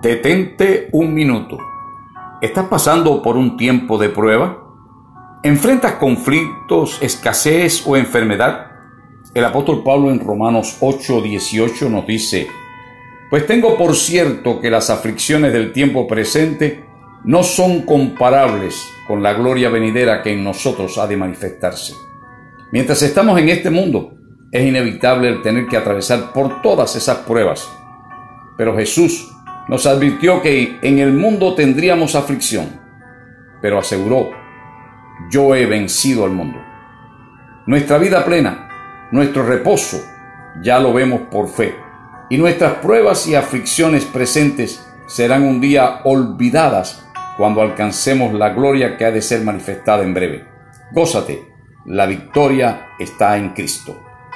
Detente un minuto. ¿Estás pasando por un tiempo de prueba? ¿Enfrentas conflictos, escasez o enfermedad? El apóstol Pablo en Romanos 8:18 nos dice, Pues tengo por cierto que las aflicciones del tiempo presente no son comparables con la gloria venidera que en nosotros ha de manifestarse. Mientras estamos en este mundo, es inevitable el tener que atravesar por todas esas pruebas. Pero Jesús nos advirtió que en el mundo tendríamos aflicción, pero aseguró, yo he vencido al mundo. Nuestra vida plena, nuestro reposo, ya lo vemos por fe, y nuestras pruebas y aflicciones presentes serán un día olvidadas cuando alcancemos la gloria que ha de ser manifestada en breve. Gózate, la victoria está en Cristo.